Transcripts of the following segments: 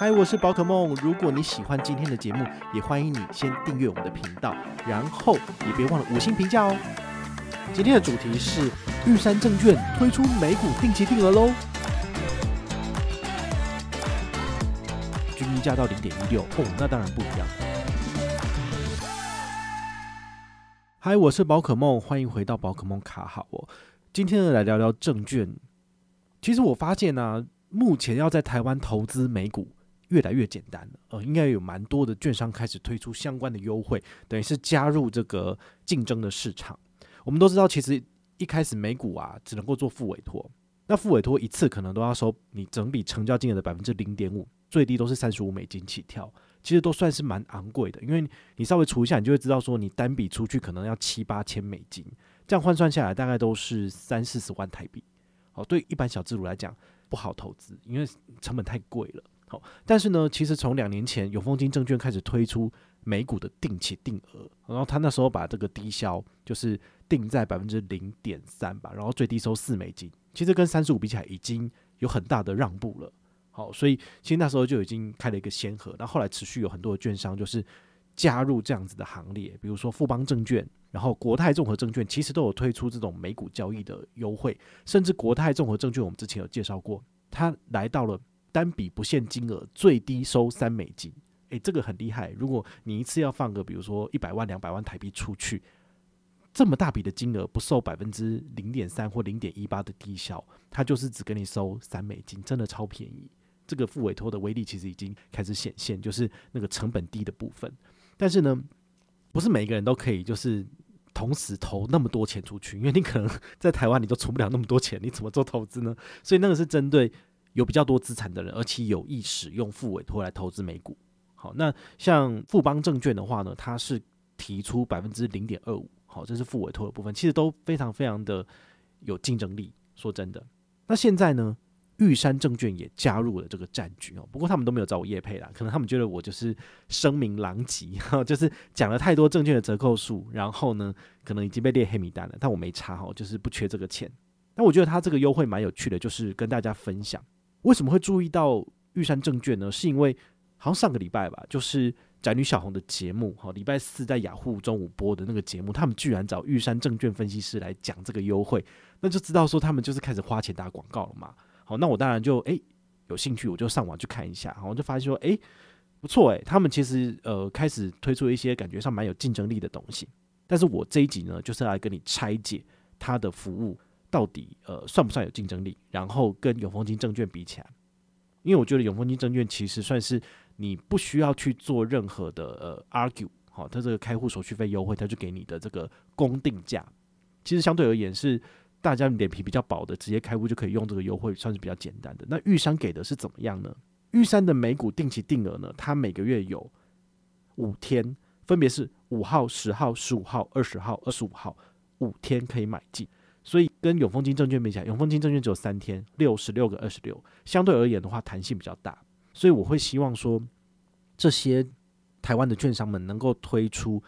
嗨，我是宝可梦。如果你喜欢今天的节目，也欢迎你先订阅我们的频道，然后也别忘了五星评价哦。今天的主题是玉山证券推出美股定期定额喽，均价到零点一六，哦，那当然不一样。嗨，我是宝可梦，欢迎回到宝可梦卡好哦。今天呢，来聊聊证券。其实我发现呢、目前要在台湾投资美股。越来越简单了，呃，应该有蛮多的券商开始推出相关的优惠，等于是加入这个竞争的市场。我们都知道，其实一开始美股啊只能够做复委托，那复委托一次可能都要收你整笔成交金额的百分之零点五，最低都是三十五美金起跳，其实都算是蛮昂贵的。因为你稍微除一下，你就会知道说，你单笔出去可能要七八千美金，这样换算下来大概都是三四十万台币。好，对一般小资族来讲不好投资，因为成本太贵了。好，但是呢，其实从两年前永丰金证券开始推出美股的定期定额，然后他那时候把这个低消就是定在百分之零点三吧，然后最低收四美金，其实跟三十五比起来已经有很大的让步了。好，所以其实那时候就已经开了一个先河，那后来持续有很多的券商就是加入这样子的行列，比如说富邦证券，然后国泰综合证券，其实都有推出这种美股交易的优惠，甚至国泰综合证券我们之前有介绍过，它来到了。单笔不限金额，最低收三美金，诶，这个很厉害。如果你一次要放个，比如说一百万、两百万台币出去，这么大笔的金额不收百分之零点三或零点一八的低效，它就是只给你收三美金，真的超便宜。这个付委托的威力其实已经开始显现，就是那个成本低的部分。但是呢，不是每一个人都可以就是同时投那么多钱出去，因为你可能在台湾你都存不了那么多钱，你怎么做投资呢？所以那个是针对。有比较多资产的人，而且有意使用复委托来投资美股。好，那像富邦证券的话呢，它是提出百分之零点二五，好，这是复委托的部分，其实都非常非常的有竞争力。说真的，那现在呢，玉山证券也加入了这个战局哦。不过他们都没有找我业配啦，可能他们觉得我就是声名狼藉，就是讲了太多证券的折扣数，然后呢，可能已经被列黑名单了。但我没差哈，就是不缺这个钱。那我觉得他这个优惠蛮有趣的，就是跟大家分享。为什么会注意到玉山证券呢？是因为好像上个礼拜吧，就是宅女小红的节目，哈，礼拜四在雅虎中午播的那个节目，他们居然找玉山证券分析师来讲这个优惠，那就知道说他们就是开始花钱打广告了嘛。好，那我当然就诶、有兴趣，我就上网去看一下，我就发现说，诶、不错诶，他们其实呃开始推出一些感觉上蛮有竞争力的东西。但是我这一集呢，就是来跟你拆解它的服务。到底呃算不算有竞争力？然后跟永丰金证券比起来，因为我觉得永丰金证券其实算是你不需要去做任何的呃 argue，好，它这个开户手续费优惠，它就给你的这个公定价，其实相对而言是大家脸皮比较薄的，直接开户就可以用这个优惠，算是比较简单的。那玉山给的是怎么样呢？玉山的美股定期定额呢，它每个月有五天，分别是五号、十号、十五号、二十号、二十五号，五天可以买进。所以跟永丰金证券比起来，永丰金证券只有三天，六十六个二十六，相对而言的话弹性比较大。所以我会希望说，这些台湾的券商们能够推出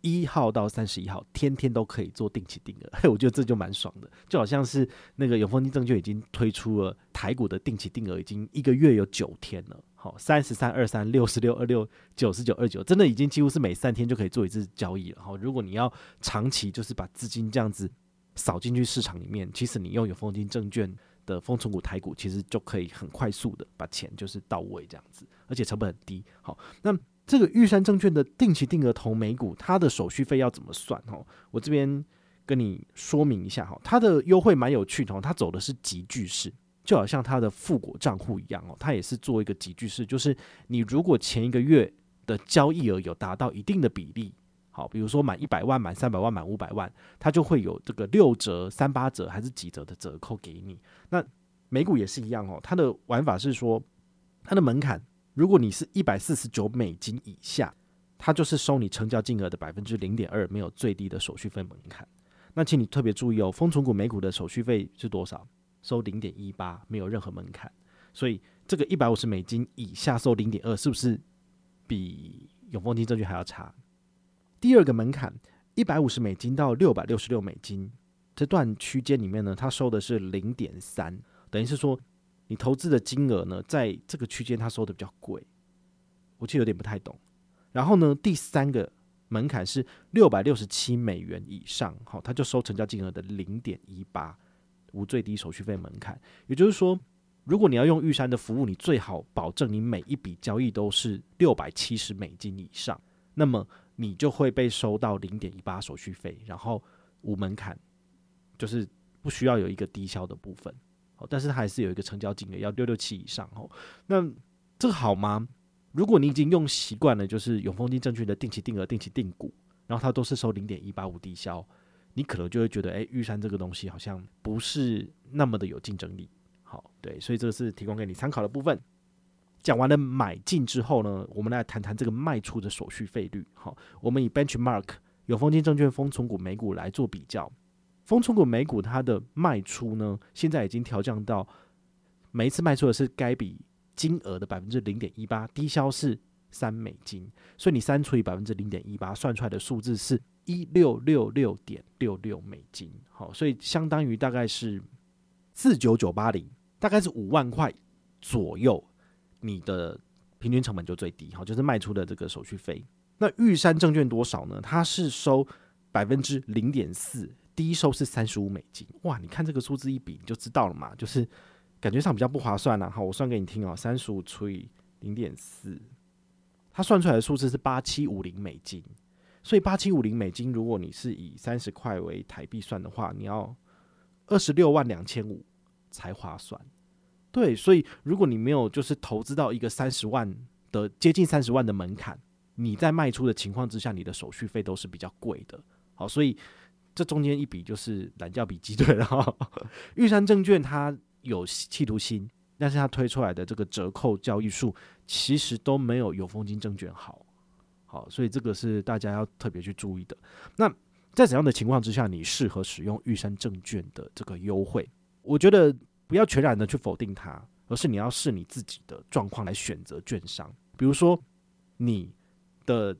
一号到三十一号，天天都可以做定期定额。嘿，我觉得这就蛮爽的，就好像是那个永丰金证券已经推出了台股的定期定额，已经一个月有九天了。好，三十三、二三、六十六、二六、九十九、二九，真的已经几乎是每三天就可以做一次交易了。好，如果你要长期就是把资金这样子。扫进去市场里面，其实你用有丰金证券的丰存股台股，其实就可以很快速的把钱就是到位这样子，而且成本很低。好，那这个玉山证券的定期定额投美股，它的手续费要怎么算？哦，我这边跟你说明一下哈，它的优惠蛮有趣的哦，它走的是集聚式，就好像它的富国账户一样哦，它也是做一个集聚式，就是你如果前一个月的交易额有达到一定的比例。好，比如说满一百万、满三百万、满五百万，它就会有这个六折、三八折还是几折的折扣给你。那美股也是一样哦，它的玩法是说，它的门槛，如果你是一百四十九美金以下，它就是收你成交金额的百分之零点二，没有最低的手续费门槛。那请你特别注意哦，丰存股美股的手续费是多少？收零点一八，没有任何门槛。所以这个一百五十美金以下收零点二，是不是比永丰金证券还要差？第二个门槛，一百五十美金到六百六十六美金这段区间里面呢，它收的是零点三，等于是说你投资的金额呢，在这个区间它收的比较贵。我其实有点不太懂。然后呢，第三个门槛是六百六十七美元以上，好，它就收成交金额的零点一八，无最低手续费门槛。也就是说，如果你要用玉山的服务，你最好保证你每一笔交易都是六百七十美金以上，那么你就会被收到零点一八手续费，然后无门槛，就是不需要有一个低消的部分。好，但是它还是有一个成交金额要六六七以上。哦，那这个好吗？如果你已经用习惯了，就是永丰金证券的定期定额、定期定股，然后它都是收零点一八五低消，你可能就会觉得，哎、玉山这个东西好像不是那么的有竞争力。好，对，所以这是提供给你参考的部分。讲完了买进之后呢，我们来谈谈这个卖出的手续费率。好，我们以 Benchmark 永丰金证券丰存股美股来做比较，丰存股美股它的卖出呢，现在已经调降到每一次卖出的是该笔。金额的百分之零点一八，低消是三美金，所以你三除以百分之零点一八，算出来的数字是一六六六点六六美金。好，所以相当于大概是四九九八零，大概是五万块左右，你的平均成本就最低。好，就是卖出的这个手续费。那玉山证券多少呢？它是收百分之零点四，低收是三十五美金。哇，你看这个数字一比，你就知道了嘛，就是。感觉上比较不划算了，好，我算给你听哦，三十五除以零点四，它算出来的数字是八七五零美金，所以八七五零美金，如果你是以三十块为台币算的话，你要二十六万两千五才划算。对，所以如果你没有就是投资到一个三十万的接近三十万的门槛，你在卖出的情况之下，你的手续费都是比较贵的。好，所以这中间一笔就是懒觉比鸡腿了。玉山证券它。有企图心，但是它推出来的这个折扣交易数其实都没有永丰金证券好，好，所以这个是大家要特别去注意的。那在怎样的情况之下，你适合使用玉山证券的这个优惠？我觉得不要全然的去否定它，而是你要视你自己的状况来选择券商。比如说，你的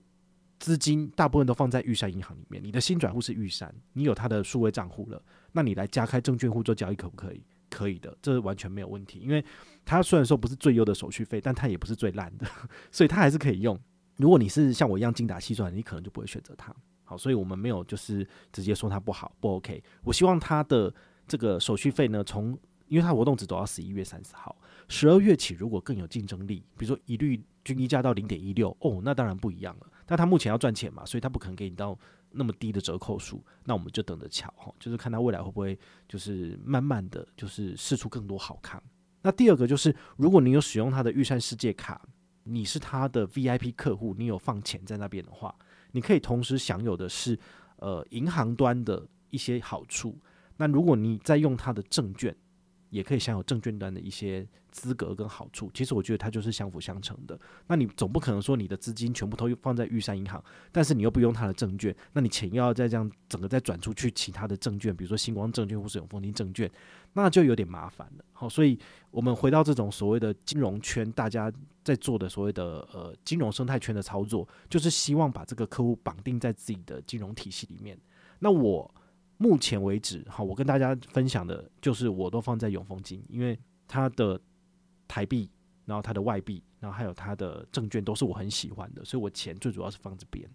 资金大部分都放在玉山银行里面，你的新转户是玉山，你有他的数位账户了，那你来加开证券户做交易可不可以？可以的，这完全没有问题，因为它虽然说不是最优的手续费，但它也不是最烂的，所以它还是可以用。如果你是像我一样精打细算，你可能就不会选择它。好，所以我们没有就是直接说它不好不 OK。我希望它的这个手续费呢，从因为它活动只走到十一月三十号，十二月起如果更有竞争力，比如说一律均一价到零点一六，哦，那当然不一样了。但它目前要赚钱嘛，所以它不可能给你到。那么低的折扣数，那我们就等着瞧哈，就是看他未来会不会就是慢慢的就是试出更多好康。那第二个就是，如果你有使用他的预算世界卡，你是他的 VIP 客户，你有放钱在那边的话，你可以同时享有的是呃银行端的一些好处。那如果你在用他的证券，也可以享有证券端的一些资格跟好处，其实我觉得它就是相辅相成的。那你总不可能说你的资金全部都放在玉山银行，但是你又不用它的证券，那你钱又要再这样整个再转出去其他的证券，比如说新光证券或是永丰金证券，那就有点麻烦了。好，所以我们回到这种所谓的金融圈，大家在做的所谓的呃金融生态圈的操作，就是希望把这个客户绑定在自己的金融体系里面。那我。目前为止，好，我跟大家分享的就是我都放在永丰金，因为它的台币，然后它的外币，然后还有它的证券都是我很喜欢的，所以我钱最主要是放这边。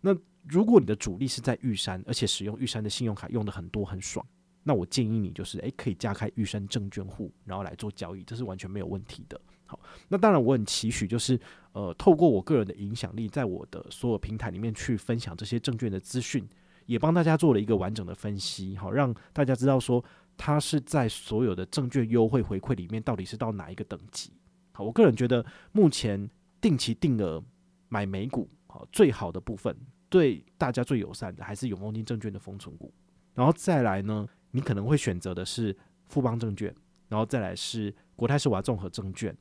那如果你的主力是在玉山，而且使用玉山的信用卡用的很多很爽，那我建议你就是诶，可以加开玉山证券户，然后来做交易，这是完全没有问题的。好，那当然我很期许就是呃，透过我个人的影响力，在我的所有平台里面去分享这些证券的资讯。也帮大家做了一个完整的分析，好，让大家知道说它是在所有的证券优惠回馈里面到底是到哪一个等级。好，我个人觉得目前定期定额买美股，好，最好的部分对大家最友善的还是永丰金证券的封存股，然后再来呢，你可能会选择的是富邦证券，然后再来是国泰世华综合证券，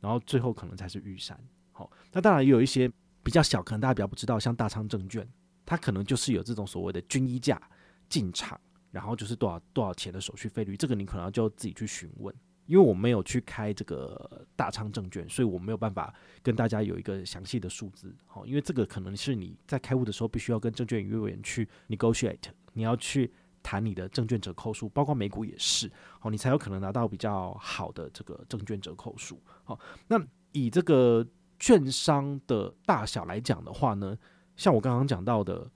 然后最后可能才是玉山。好，那当然也有一些比较小，可能大家比较不知道，像大昌证券，它可能就是有这种所谓的均一价进场，然后就是多少多少钱的手续费率，这个你可能就自己去询问。因为我没有去开这个大昌证券，所以我没有办法跟大家有一个详细的数字。好，因为这个可能是你在开户的时候必须要跟证券营业员去 negotiate，你要去谈你的证券折扣数，包括美股也是。好，你才有可能拿到比较好的这个证券折扣数。好，那以这个券商的大小来讲的话呢，像我刚刚讲到的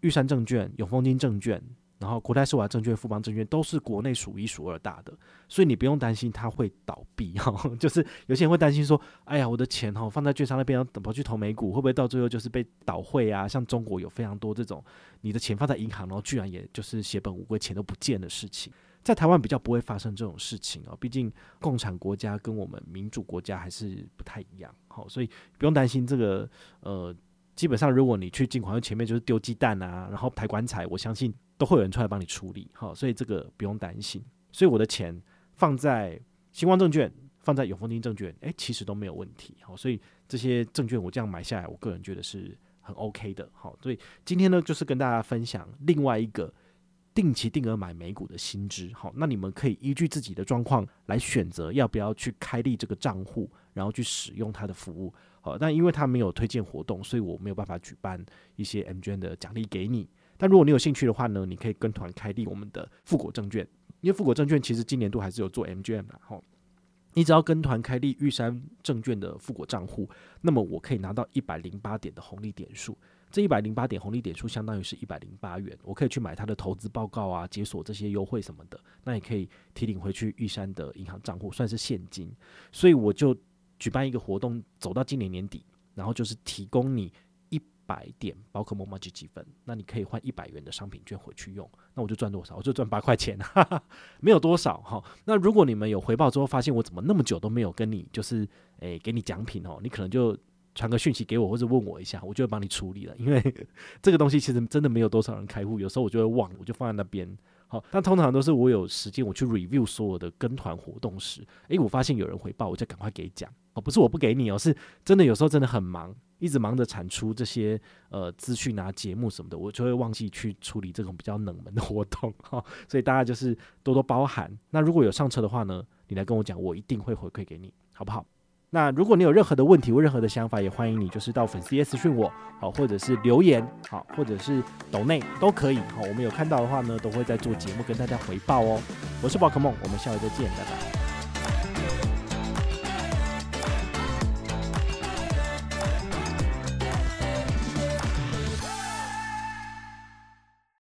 玉山证券、永丰金证券。然后国泰世华证券、富邦证券都是国内数一数二大的，所以你不用担心它会倒闭哈。就是有些人会担心说，哎呀，我的钱哈放在券商那边，要跑去投美股，会不会到最后就是被倒汇啊？像中国有非常多这种，你的钱放在银行，然后居然也就是血本无归，钱都不见的事情。在台湾比较不会发生这种事情哦，毕竟共产国家跟我们民主国家还是不太一样，好，所以不用担心这个。呃，基本上如果你去进款，前面就是丢鸡蛋啊，然后抬棺材，我相信。都会有人出来帮你处理，好，所以这个不用担心。所以我的钱放在新光证券，放在永丰金证券，诶，其实都没有问题。好，所以这些证券我这样买下来，我个人觉得是很 OK 的。好，所以今天呢，就是跟大家分享另外一个定期定额买美股的新知。好，那你们可以依据自己的状况来选择要不要去开立这个账户，然后去使用它的服务。好，但因为他没有推荐活动，所以我没有办法举办一些 MGM 的奖励给你。但如果你有兴趣的话呢，你可以跟团开立我们的富国证券，因为富国证券其实今年度还是有做 MGM 的哈。你只要跟团开立玉山证券的富国账户，那么我可以拿到一百零八点的红利点数，这一百零八点红利点数相当于是一百零八元，我可以去买它的投资报告啊，解锁这些优惠什么的，那也可以提领回去玉山的银行账户，算是现金。所以我就举办一个活动，走到今年年底，然后就是提供你一。百点宝可梦麻吉积分，那你可以换一百元的商品券回去用，那我就赚多少？我就赚 八块钱，哈哈，没有多少哈。那如果你们有回报之后，发现我怎么那么久都没有跟你就是诶、给你奖品哦，你可能就传个讯息给我或者问我一下，我就会帮你处理了。因为这个东西其实真的没有多少人开户，有时候我就会忘，我就放在那边。好，但通常都是我有时间我去 review 所有的跟团活动时，诶、我发现有人回报，我就赶快给奖。哦，不是我不给你哦，是真的有时候真的很忙。一直忙着产出这些呃资讯啊、节目什么的，我就会忘记去处理这种比较冷门的活动哈，所以大家就是多多包涵。那如果有上车的话呢，你来跟我讲，我一定会回馈给你，好不好？那如果你有任何的问题或任何的想法，也欢迎你就是到粉丝页私讯我，好，或者是留言，好，或者是抖内都可以，好，我们有看到的话呢，都会在做节目跟大家回报哦。我是宝可梦，我们下回再见，拜拜。